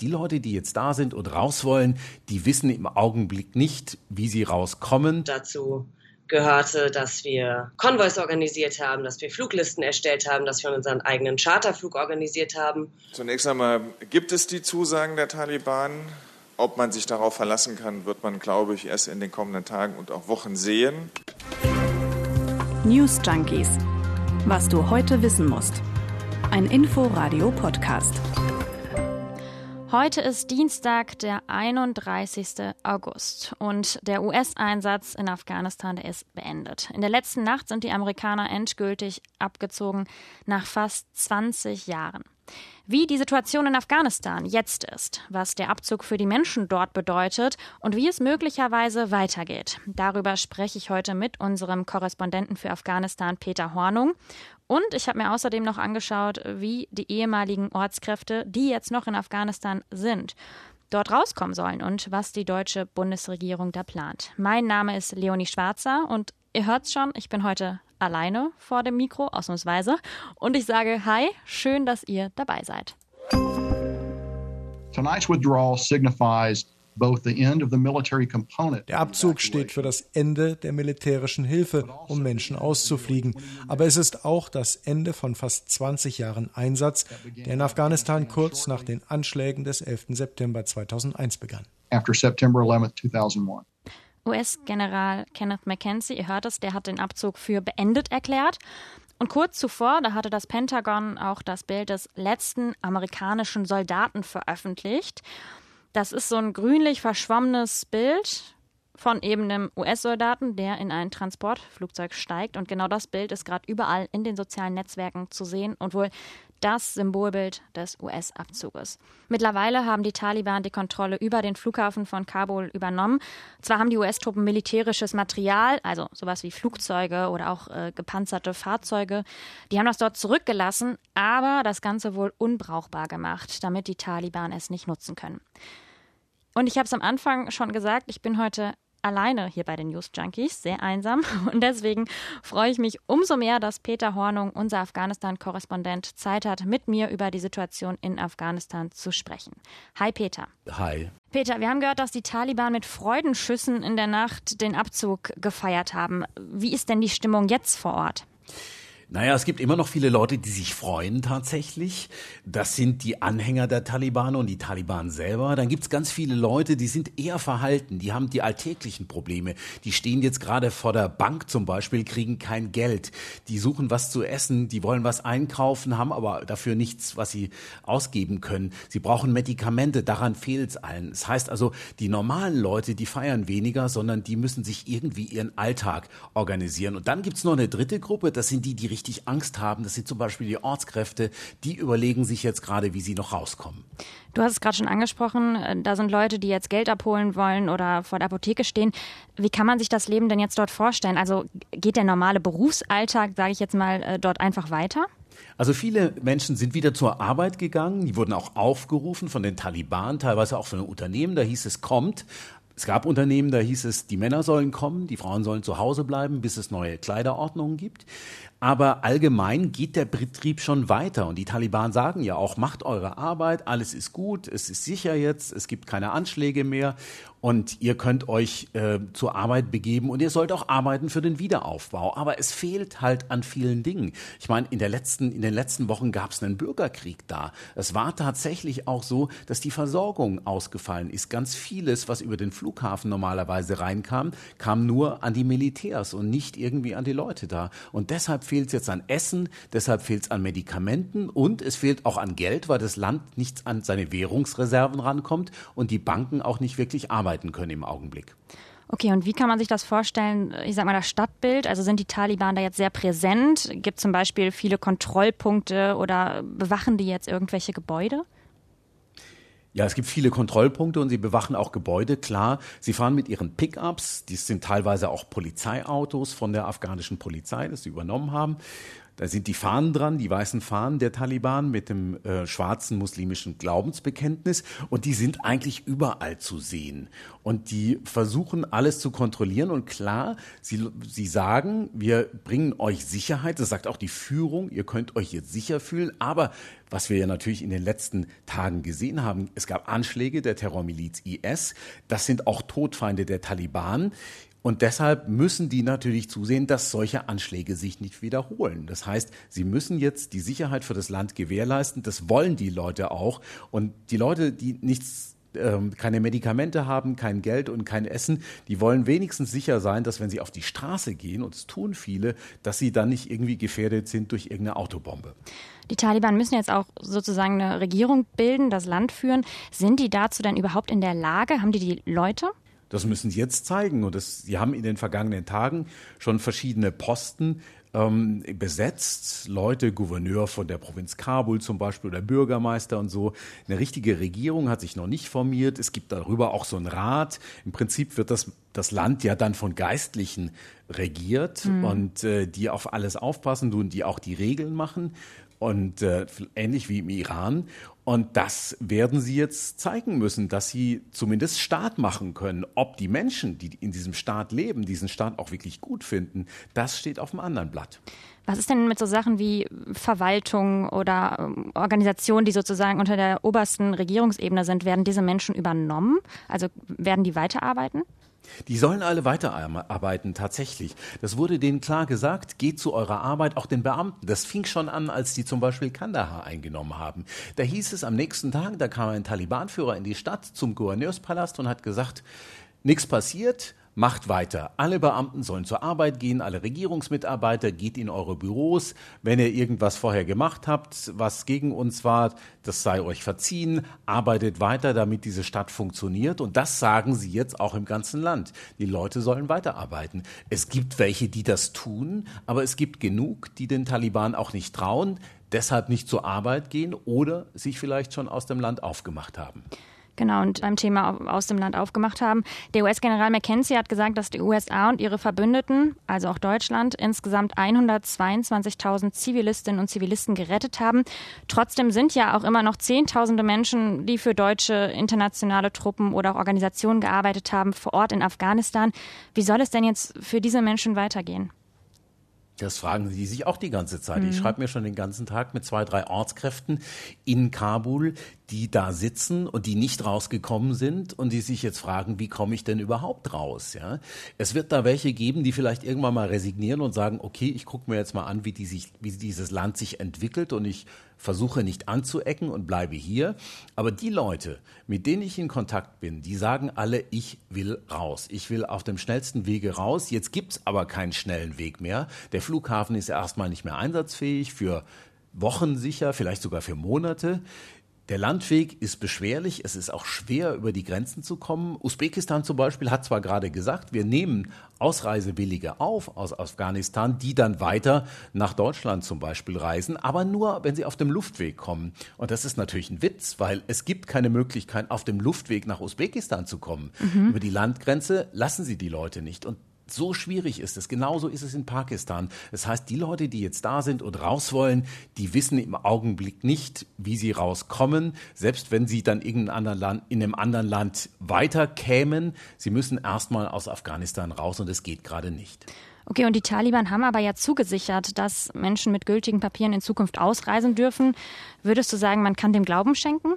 die Leute, die jetzt da sind und raus wollen, die wissen im Augenblick nicht, wie sie rauskommen. Dazu gehörte, dass wir Konvois organisiert haben, dass wir Fluglisten erstellt haben, dass wir unseren eigenen Charterflug organisiert haben. Zunächst einmal gibt es die Zusagen der Taliban. Ob man sich darauf verlassen kann, wird man, glaube ich, erst in den kommenden Tagen und auch Wochen sehen. News Junkies. Was du heute wissen musst. Ein Info-Radio-Podcast. Heute ist Dienstag, der 31. August und der US-Einsatz in Afghanistan der ist beendet. In der letzten Nacht sind die Amerikaner endgültig abgezogen nach fast 20 Jahren. Wie die Situation in Afghanistan jetzt ist, was der Abzug für die Menschen dort bedeutet und wie es möglicherweise weitergeht. Darüber spreche ich heute mit unserem Korrespondenten für Afghanistan, Peter Hornung. Und ich habe mir außerdem noch angeschaut, wie die ehemaligen Ortskräfte, die jetzt noch in Afghanistan sind, dort rauskommen sollen und was die deutsche Bundesregierung da plant. Mein Name ist Leonie Schwarzer und ihr hört's schon, ich bin heute alleine vor dem Mikro, ausnahmsweise. Und ich sage Hi, schön, dass ihr dabei seid. Tonight's withdrawal signifies der Abzug steht für das Ende der militärischen Hilfe, um Menschen auszufliegen. Aber es ist auch das Ende von fast 20 Jahren Einsatz, der in Afghanistan kurz nach den Anschlägen des 11. September 2001 begann. After September 11, 2001. US-General Kenneth McKenzie, ihr hört es, der hat den Abzug für beendet erklärt. Und kurz zuvor, da hatte das Pentagon auch das Bild des letzten amerikanischen Soldaten veröffentlicht. Das ist so ein grünlich verschwommenes Bild von eben einem US-Soldaten, der in ein Transportflugzeug steigt. Und genau das Bild ist gerade überall in den sozialen Netzwerken zu sehen und wohl das Symbolbild des US-Abzuges. Mittlerweile haben die Taliban die Kontrolle über den Flughafen von Kabul übernommen. Zwar haben die US-Truppen militärisches Material, also sowas wie Flugzeuge oder auch äh, gepanzerte Fahrzeuge, die haben das dort zurückgelassen, aber das Ganze wohl unbrauchbar gemacht, damit die Taliban es nicht nutzen können. Und ich habe es am Anfang schon gesagt, ich bin heute alleine hier bei den News Junkies, sehr einsam. Und deswegen freue ich mich umso mehr, dass Peter Hornung, unser Afghanistan-Korrespondent, Zeit hat, mit mir über die Situation in Afghanistan zu sprechen. Hi Peter. Hi. Peter, wir haben gehört, dass die Taliban mit Freudenschüssen in der Nacht den Abzug gefeiert haben. Wie ist denn die Stimmung jetzt vor Ort? Naja, es gibt immer noch viele Leute, die sich freuen tatsächlich. Das sind die Anhänger der Taliban und die Taliban selber. Dann gibt's ganz viele Leute, die sind eher verhalten, die haben die alltäglichen Probleme. Die stehen jetzt gerade vor der Bank zum Beispiel, kriegen kein Geld. Die suchen was zu essen, die wollen was einkaufen, haben aber dafür nichts, was sie ausgeben können. Sie brauchen Medikamente, daran fehlt's allen. Das heißt also, die normalen Leute, die feiern weniger, sondern die müssen sich irgendwie ihren Alltag organisieren. Und dann gibt's noch eine dritte Gruppe, das sind die, die richtig Angst haben. Das sind zum Beispiel die Ortskräfte, die überlegen sich jetzt gerade, wie sie noch rauskommen. Du hast es gerade schon angesprochen, äh, da sind Leute, die jetzt Geld abholen wollen oder vor der Apotheke stehen. Wie kann man sich das Leben denn jetzt dort vorstellen? Also geht der normale Berufsalltag, sage ich jetzt mal, äh, dort einfach weiter? Also viele Menschen sind wieder zur Arbeit gegangen, die wurden auch aufgerufen von den Taliban, teilweise auch von den Unternehmen, da hieß es kommt, es gab Unternehmen, da hieß es, die Männer sollen kommen, die Frauen sollen zu Hause bleiben, bis es neue Kleiderordnungen gibt. Aber allgemein geht der Betrieb schon weiter und die Taliban sagen ja auch, macht eure Arbeit, alles ist gut, es ist sicher jetzt, es gibt keine Anschläge mehr und ihr könnt euch äh, zur Arbeit begeben und ihr sollt auch arbeiten für den Wiederaufbau. Aber es fehlt halt an vielen Dingen. Ich meine, in, der letzten, in den letzten Wochen gab es einen Bürgerkrieg da. Es war tatsächlich auch so, dass die Versorgung ausgefallen ist. Ganz vieles, was über den Flughafen normalerweise reinkam, kam nur an die Militärs und nicht irgendwie an die Leute da. Und deshalb fehlt es jetzt an Essen, deshalb fehlt es an Medikamenten und es fehlt auch an Geld, weil das Land nicht an seine Währungsreserven rankommt und die Banken auch nicht wirklich arbeiten können im Augenblick. Okay, und wie kann man sich das vorstellen? Ich sag mal, das Stadtbild, also sind die Taliban da jetzt sehr präsent? Gibt zum Beispiel viele Kontrollpunkte oder bewachen die jetzt irgendwelche Gebäude? Ja, es gibt viele Kontrollpunkte und sie bewachen auch Gebäude, klar. Sie fahren mit ihren Pickups, die sind teilweise auch Polizeiautos von der afghanischen Polizei, das sie übernommen haben. Da sind die Fahnen dran, die weißen Fahnen der Taliban mit dem äh, schwarzen muslimischen Glaubensbekenntnis. Und die sind eigentlich überall zu sehen. Und die versuchen alles zu kontrollieren. Und klar, sie, sie sagen, wir bringen euch Sicherheit. Das sagt auch die Führung. Ihr könnt euch jetzt sicher fühlen. Aber was wir ja natürlich in den letzten Tagen gesehen haben, es gab Anschläge der Terrormiliz IS. Das sind auch Todfeinde der Taliban. Und deshalb müssen die natürlich zusehen, dass solche Anschläge sich nicht wiederholen. Das heißt, sie müssen jetzt die Sicherheit für das Land gewährleisten. Das wollen die Leute auch. Und die Leute, die nichts ähm, keine Medikamente haben, kein Geld und kein Essen, die wollen wenigstens sicher sein, dass wenn sie auf die Straße gehen, und es tun viele, dass sie dann nicht irgendwie gefährdet sind durch irgendeine Autobombe. Die Taliban müssen jetzt auch sozusagen eine Regierung bilden, das Land führen. Sind die dazu denn überhaupt in der Lage? Haben die die Leute? Das müssen sie jetzt zeigen. Und das, sie haben in den vergangenen Tagen schon verschiedene Posten ähm, besetzt. Leute, Gouverneur von der Provinz Kabul zum Beispiel oder Bürgermeister und so. Eine richtige Regierung hat sich noch nicht formiert. Es gibt darüber auch so einen Rat. Im Prinzip wird das, das Land ja dann von Geistlichen regiert mhm. und äh, die auf alles aufpassen und die auch die Regeln machen und äh, ähnlich wie im Iran. Und das werden sie jetzt zeigen müssen, dass sie zumindest Staat machen können. Ob die Menschen, die in diesem Staat leben, diesen Staat auch wirklich gut finden, das steht auf dem anderen Blatt. Was ist denn mit so Sachen wie Verwaltung oder ähm, Organisationen, die sozusagen unter der obersten Regierungsebene sind? Werden diese Menschen übernommen? Also werden die weiterarbeiten? Die sollen alle weiterarbeiten, tatsächlich. Das wurde denen klar gesagt, geht zu eurer Arbeit, auch den Beamten. Das fing schon an, als die zum Beispiel Kandahar eingenommen haben. Da hieß es am nächsten Tag, da kam ein Talibanführer in die Stadt zum Gouverneurspalast und hat gesagt, nichts passiert, macht weiter. Alle Beamten sollen zur Arbeit gehen, alle Regierungsmitarbeiter, geht in eure Büros. Wenn ihr irgendwas vorher gemacht habt, was gegen uns war, das sei euch verziehen. Arbeitet weiter, damit diese Stadt funktioniert. Und das sagen sie jetzt auch im ganzen Land. Die Leute sollen weiterarbeiten. Es gibt welche, die das tun, aber es gibt genug, die den Taliban auch nicht trauen, deshalb nicht zur Arbeit gehen oder sich vielleicht schon aus dem Land aufgemacht haben. Genau, und beim Thema aus dem Land aufgemacht haben. Der US-General McKenzie hat gesagt, dass die USA und ihre Verbündeten, also auch Deutschland, insgesamt 122.000 Zivilistinnen und Zivilisten gerettet haben. Trotzdem sind ja auch immer noch Zehntausende Menschen, die für deutsche internationale Truppen oder auch Organisationen gearbeitet haben, vor Ort in Afghanistan. Wie soll es denn jetzt für diese Menschen weitergehen? Das fragen sie sich auch die ganze Zeit. Mhm. Ich schreibe mir schon den ganzen Tag mit zwei, drei Ortskräften in Kabul, die da sitzen und die nicht rausgekommen sind und die sich jetzt fragen, wie komme ich denn überhaupt raus? Ja, es wird da welche geben, die vielleicht irgendwann mal resignieren und sagen, okay, ich gucke mir jetzt mal an, wie, die sich, wie dieses Land sich entwickelt und ich versuche nicht anzuecken und bleibe hier. Aber die Leute, mit denen ich in Kontakt bin, die sagen alle, ich will raus. Ich will auf dem schnellsten Wege raus. Jetzt gibt's aber keinen schnellen Weg mehr. Der Flughafen ist erstmal nicht mehr einsatzfähig für Wochen sicher, vielleicht sogar für Monate. Der Landweg ist beschwerlich, es ist auch schwer, über die Grenzen zu kommen. Usbekistan zum Beispiel hat zwar gerade gesagt, wir nehmen Ausreisewillige auf aus Afghanistan, die dann weiter nach Deutschland zum Beispiel reisen, aber nur, wenn sie auf dem Luftweg kommen. Und das ist natürlich ein Witz, weil es gibt keine Möglichkeit, auf dem Luftweg nach Usbekistan zu kommen. Mhm. Über die Landgrenze lassen sie die Leute nicht. Und so schwierig ist es. Genauso ist es in Pakistan. Das heißt, die Leute, die jetzt da sind und raus wollen, die wissen im Augenblick nicht, wie sie rauskommen. Selbst wenn sie dann in einem anderen Land, weiterkämen, sie müssen erstmal aus Afghanistan raus und es geht gerade nicht. Okay, und die Taliban haben aber ja zugesichert, dass Menschen mit gültigen Papieren in Zukunft ausreisen dürfen. Würdest du sagen, man kann dem Glauben schenken?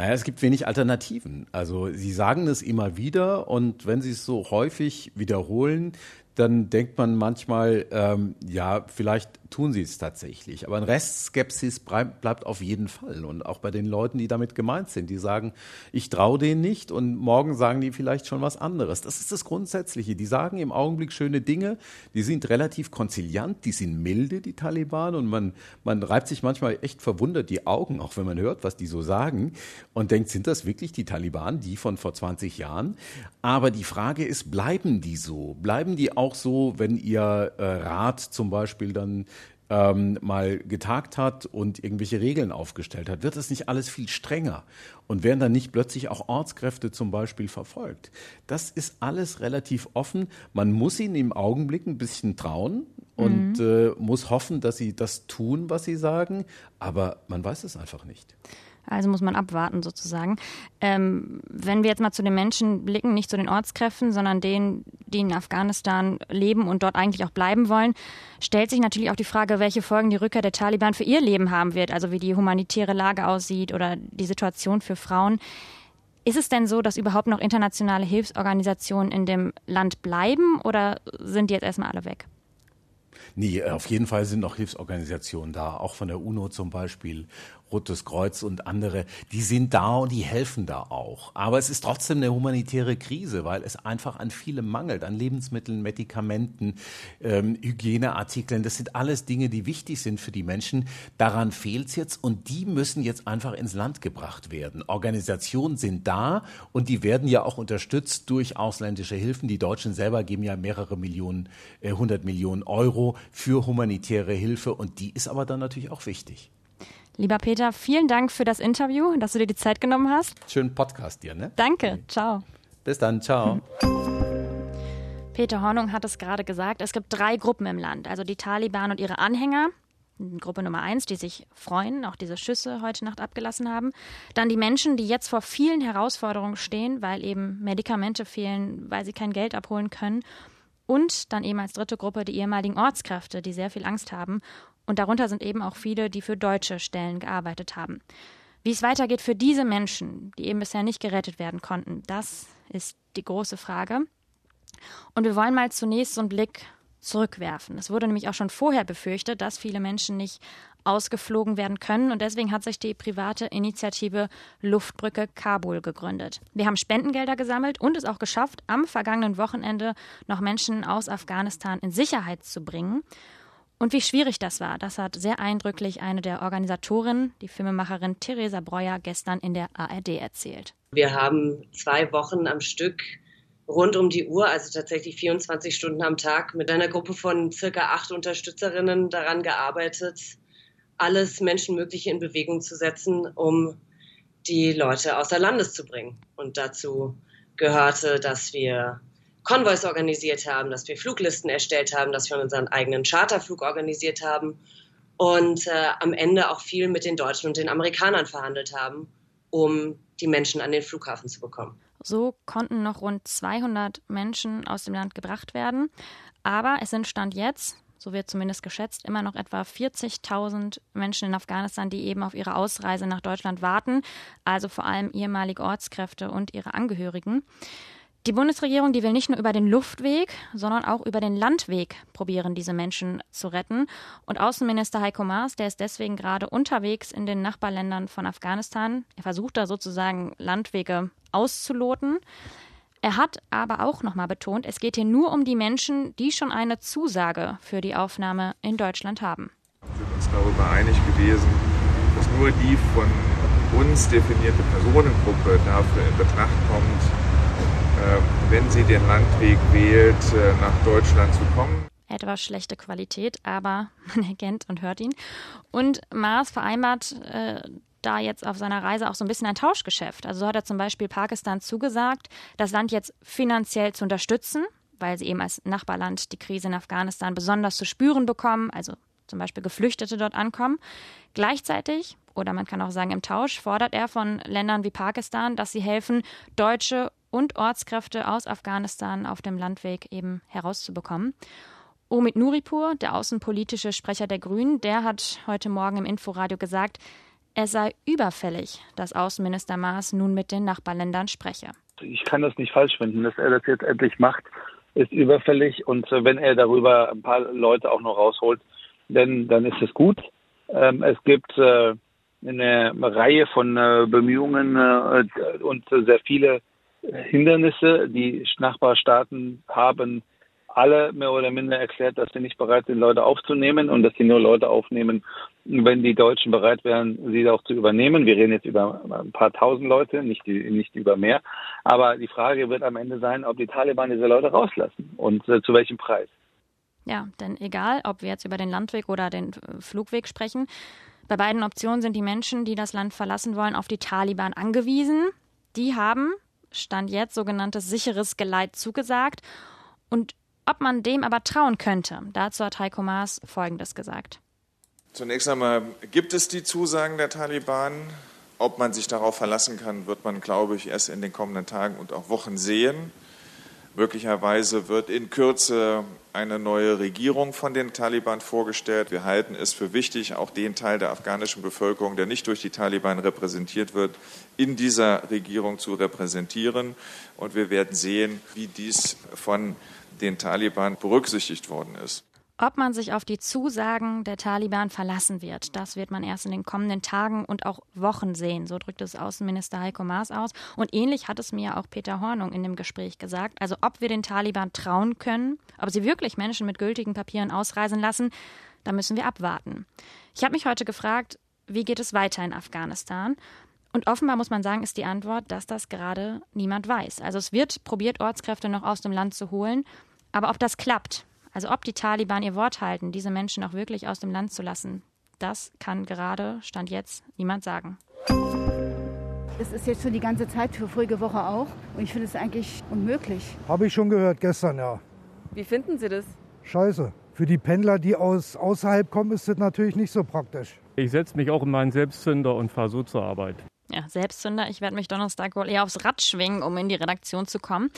Naja, es gibt wenig Alternativen. Also Sie sagen es immer wieder und wenn Sie es so häufig wiederholen, dann denkt man manchmal, ähm, ja, vielleicht tun sie es tatsächlich. Aber ein Restskepsis bleibt auf jeden Fall. Und auch bei den Leuten, die damit gemeint sind, die sagen, ich traue denen nicht und morgen sagen die vielleicht schon was anderes. Das ist das Grundsätzliche. Die sagen im Augenblick schöne Dinge, die sind relativ konziliant, die sind milde, die Taliban. Und man, man reibt sich manchmal echt verwundert die Augen, auch wenn man hört, was die so sagen und denkt, sind das wirklich die Taliban, die von vor 20 Jahren? Aber die Frage ist, bleiben die so? Bleiben die auch so, wenn ihr äh, Rat zum Beispiel dann ähm, mal getagt hat und irgendwelche Regeln aufgestellt hat, wird es nicht alles viel strenger und werden dann nicht plötzlich auch Ortskräfte zum Beispiel verfolgt. Das ist alles relativ offen. Man muss ihnen im Augenblick ein bisschen trauen und mhm. äh, muss hoffen, dass sie das tun, was sie sagen, aber man weiß es einfach nicht. Also muss man abwarten sozusagen. Ähm, wenn wir jetzt mal zu den Menschen blicken, nicht zu den Ortskräften, sondern denen, die in Afghanistan leben und dort eigentlich auch bleiben wollen, stellt sich natürlich auch die Frage, welche Folgen die Rückkehr der Taliban für ihr Leben haben wird, also wie die humanitäre Lage aussieht oder die Situation für Frauen. Ist es denn so, dass überhaupt noch internationale Hilfsorganisationen in dem Land bleiben oder sind die jetzt erstmal alle weg? Nee, auf jeden Fall sind noch Hilfsorganisationen da, auch von der UNO zum Beispiel Rotes Kreuz und andere, die sind da und die helfen da auch. Aber es ist trotzdem eine humanitäre Krise, weil es einfach an vielem mangelt, an Lebensmitteln, Medikamenten, ähm, Hygieneartikeln. Das sind alles Dinge, die wichtig sind für die Menschen. Daran fehlt es jetzt und die müssen jetzt einfach ins Land gebracht werden. Organisationen sind da und die werden ja auch unterstützt durch ausländische Hilfen. Die Deutschen selber geben ja mehrere Millionen, äh, 100 Millionen Euro für humanitäre Hilfe und die ist aber dann natürlich auch wichtig. Lieber Peter, vielen Dank für das Interview, dass du dir die Zeit genommen hast. Schönen Podcast dir, ne? Danke, ciao. Bis dann, ciao. Peter Hornung hat es gerade gesagt, es gibt drei Gruppen im Land, also die Taliban und ihre Anhänger. Gruppe Nummer eins, die sich freuen, auch diese Schüsse heute Nacht abgelassen haben. Dann die Menschen, die jetzt vor vielen Herausforderungen stehen, weil eben Medikamente fehlen, weil sie kein Geld abholen können. Und dann eben als dritte Gruppe die ehemaligen Ortskräfte, die sehr viel Angst haben und darunter sind eben auch viele, die für deutsche Stellen gearbeitet haben. Wie es weitergeht für diese Menschen, die eben bisher nicht gerettet werden konnten, das ist die große Frage. Und wir wollen mal zunächst so einen Blick zurückwerfen. Es wurde nämlich auch schon vorher befürchtet, dass viele Menschen nicht ausgeflogen werden können und deswegen hat sich die private Initiative Luftbrücke Kabul gegründet. Wir haben Spendengelder gesammelt und es auch geschafft, am vergangenen Wochenende noch Menschen aus Afghanistan in Sicherheit zu bringen. Und wie schwierig das war, das hat sehr eindrücklich eine der Organisatorinnen, die Filmemacherin Theresa Breuer, gestern in der ARD erzählt. Wir haben zwei Wochen am Stück rund um die Uhr, also tatsächlich 24 Stunden am Tag, mit einer Gruppe von circa acht Unterstützerinnen daran gearbeitet, alles Menschenmögliche in Bewegung zu setzen, um die Leute außer Landes zu bringen. Und dazu gehörte, dass wir Konvois organisiert haben, dass wir Fluglisten erstellt haben, dass wir unseren eigenen Charterflug organisiert haben und äh, am Ende auch viel mit den Deutschen und den Amerikanern verhandelt haben, um die Menschen an den Flughafen zu bekommen. So konnten noch rund 200 Menschen aus dem Land gebracht werden. Aber es sind Stand jetzt, so wird zumindest geschätzt, immer noch etwa 40.000 Menschen in Afghanistan, die eben auf ihre Ausreise nach Deutschland warten. Also vor allem ehemalige Ortskräfte und ihre Angehörigen. Die Bundesregierung, die will nicht nur über den Luftweg, sondern auch über den Landweg probieren, diese Menschen zu retten. Und Außenminister Heiko Maas, der ist deswegen gerade unterwegs in den Nachbarländern von Afghanistan. Er versucht da sozusagen Landwege auszuloten. Er hat aber auch nochmal betont, es geht hier nur um die Menschen, die schon eine Zusage für die Aufnahme in Deutschland haben. Wir sind uns darüber einig gewesen, dass nur die von uns definierte Personengruppe dafür in Betracht kommt, wenn sie den Landweg wählt, äh, nach Deutschland zu kommen. Etwas schlechte Qualität, aber man erkennt und hört ihn. Und Maas vereinbart äh, da jetzt auf seiner Reise auch so ein bisschen ein Tauschgeschäft. Also so hat er zum Beispiel Pakistan zugesagt, das Land jetzt finanziell zu unterstützen, weil sie eben als Nachbarland die Krise in Afghanistan besonders zu spüren bekommen, also zum Beispiel Geflüchtete dort ankommen. Gleichzeitig, oder man kann auch sagen im Tausch, fordert er von Ländern wie Pakistan, dass sie helfen, deutsche und Ortskräfte aus Afghanistan auf dem Landweg eben herauszubekommen. Omid Nuripur, der außenpolitische Sprecher der Grünen, der hat heute Morgen im Inforadio gesagt, es sei überfällig, dass Außenminister Maas nun mit den Nachbarländern spreche. Ich kann das nicht falsch finden, dass er das jetzt endlich macht, ist überfällig. Und wenn er darüber ein paar Leute auch noch rausholt, dann, dann ist es gut. Ähm, es gibt äh, eine Reihe von äh, Bemühungen äh, und sehr viele Hindernisse. Die Nachbarstaaten haben alle mehr oder minder erklärt, dass sie nicht bereit sind, Leute aufzunehmen und dass sie nur Leute aufnehmen, wenn die Deutschen bereit wären, sie auch zu übernehmen. Wir reden jetzt über ein paar tausend Leute, nicht, nicht über mehr. Aber die Frage wird am Ende sein, ob die Taliban diese Leute rauslassen und äh, zu welchem Preis. Ja, denn egal, ob wir jetzt über den Landweg oder den Flugweg sprechen, bei beiden Optionen sind die Menschen, die das Land verlassen wollen, auf die Taliban angewiesen. Die haben Stand jetzt sogenanntes sicheres Geleit zugesagt. Und Ob man dem aber trauen könnte, dazu hat Heiko Maas Folgendes gesagt. Zunächst einmal gibt es die Zusagen der Taliban. Ob man sich darauf verlassen kann, wird man, glaube ich, erst in den kommenden Tagen und auch Wochen sehen. Möglicherweise wird in Kürze eine neue Regierung von den Taliban vorgestellt. Wir halten es für wichtig, auch den Teil der afghanischen Bevölkerung, der nicht durch die Taliban repräsentiert wird, in dieser Regierung zu repräsentieren. Und wir werden sehen, wie dies von den Taliban berücksichtigt worden ist. Ob man sich auf die Zusagen der Taliban verlassen wird, das wird man erst in den kommenden Tagen und auch Wochen sehen. So drückt es Außenminister Heiko Maas aus. Und ähnlich hat es mir auch Peter Hornung in dem Gespräch gesagt. Also ob wir den Taliban trauen können, ob sie wirklich Menschen mit gültigen Papieren ausreisen lassen, da müssen wir abwarten. Ich habe mich heute gefragt, wie geht es weiter in Afghanistan? Und offenbar muss man sagen, ist die Antwort, dass das gerade niemand weiß. Also es wird probiert, Ortskräfte noch aus dem Land zu holen. Aber ob das klappt, also ob die Taliban ihr Wort halten, diese Menschen auch wirklich aus dem Land zu lassen, das kann gerade, stand jetzt, niemand sagen. Es ist jetzt schon die ganze Zeit für vorige Woche auch und ich finde es eigentlich unmöglich. Habe ich schon gehört, gestern, ja. Wie finden Sie das? Scheiße. Für die Pendler, die aus außerhalb kommen, ist das natürlich nicht so praktisch. Ich setze mich auch in meinen Selbstzünder und fahre so zur Arbeit. Ja, Selbstzünder. Ich werde mich Donnerstag wohl eher aufs Rad schwingen, um in die Redaktion zu kommen.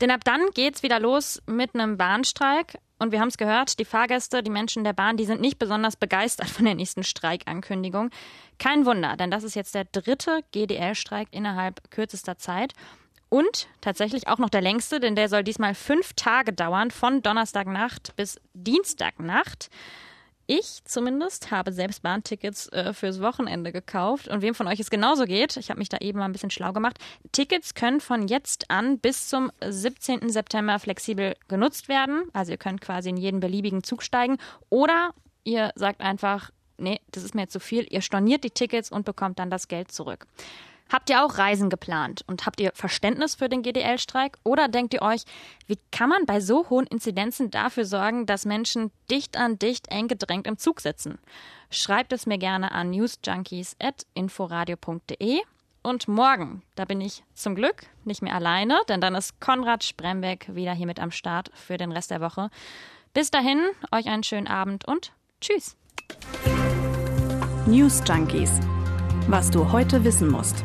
Denn ab dann geht's wieder los mit einem Bahnstreik. Und wir haben es gehört, die Fahrgäste, die Menschen der Bahn, die sind nicht besonders begeistert von der nächsten Streikankündigung. Kein Wunder, denn das ist jetzt der dritte GDL-Streik innerhalb kürzester Zeit. Und tatsächlich auch noch der längste, denn der soll diesmal fünf Tage dauern, von Donnerstagnacht bis Dienstagnacht. Ich zumindest habe selbst Bahntickets äh, fürs Wochenende gekauft. Und wem von euch es genauso geht, ich habe mich da eben mal ein bisschen schlau gemacht. Tickets können von jetzt an bis zum 17. September flexibel genutzt werden. Also ihr könnt quasi in jeden beliebigen Zug steigen. Oder ihr sagt einfach, nee, das ist mir zu viel. Ihr storniert die Tickets und bekommt dann das Geld zurück. Habt ihr auch Reisen geplant und habt ihr Verständnis für den GDL-Streik? Oder denkt ihr euch, wie kann man bei so hohen Inzidenzen dafür sorgen, dass Menschen dicht an dicht eng gedrängt im Zug sitzen? Schreibt es mir gerne an newsjunkies.inforadio.de. Und morgen, da bin ich zum Glück nicht mehr alleine, denn dann ist Konrad Sprembeck wieder hier mit am Start für den Rest der Woche. Bis dahin, euch einen schönen Abend und tschüss. News Junkies. Was du heute wissen musst.